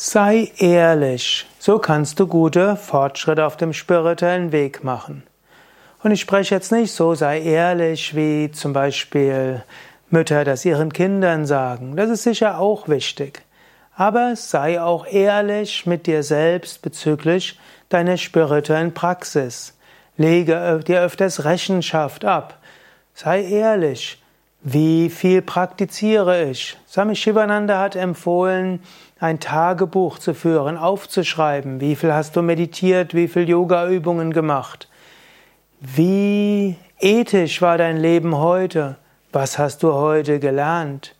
Sei ehrlich, so kannst du gute Fortschritte auf dem spirituellen Weg machen. Und ich spreche jetzt nicht so, sei ehrlich, wie zum Beispiel Mütter das ihren Kindern sagen. Das ist sicher auch wichtig. Aber sei auch ehrlich mit dir selbst bezüglich deiner spirituellen Praxis. Lege dir öfters Rechenschaft ab. Sei ehrlich. Wie viel praktiziere ich? Swami Shivananda hat empfohlen, ein Tagebuch zu führen, aufzuschreiben. Wie viel hast du meditiert? Wie viel Yoga-Übungen gemacht? Wie ethisch war dein Leben heute? Was hast du heute gelernt?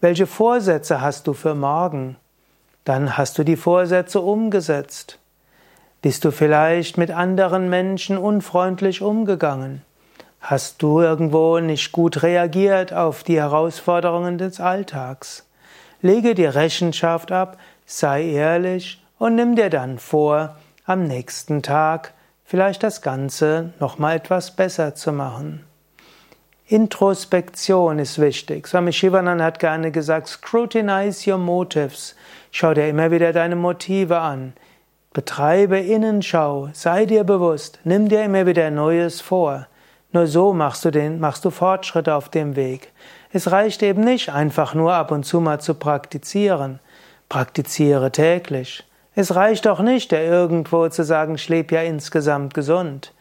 Welche Vorsätze hast du für morgen? Dann hast du die Vorsätze umgesetzt. Bist du vielleicht mit anderen Menschen unfreundlich umgegangen? Hast du irgendwo nicht gut reagiert auf die Herausforderungen des Alltags? Lege dir Rechenschaft ab, sei ehrlich und nimm dir dann vor, am nächsten Tag vielleicht das Ganze nochmal etwas besser zu machen. Introspektion ist wichtig. Swami Shivanand hat gerne gesagt, scrutinize your motives. Schau dir immer wieder deine Motive an. Betreibe Innenschau, sei dir bewusst, nimm dir immer wieder Neues vor. Nur so machst du, den, machst du Fortschritte auf dem Weg. Es reicht eben nicht, einfach nur ab und zu mal zu praktizieren. Praktiziere täglich. Es reicht auch nicht, der irgendwo zu sagen, ich lebe ja insgesamt gesund.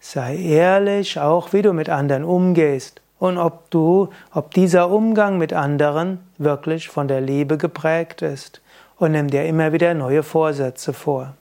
Sei ehrlich, auch wie du mit anderen umgehst und ob du, ob dieser Umgang mit anderen wirklich von der Liebe geprägt ist. Und nimm dir immer wieder neue Vorsätze vor.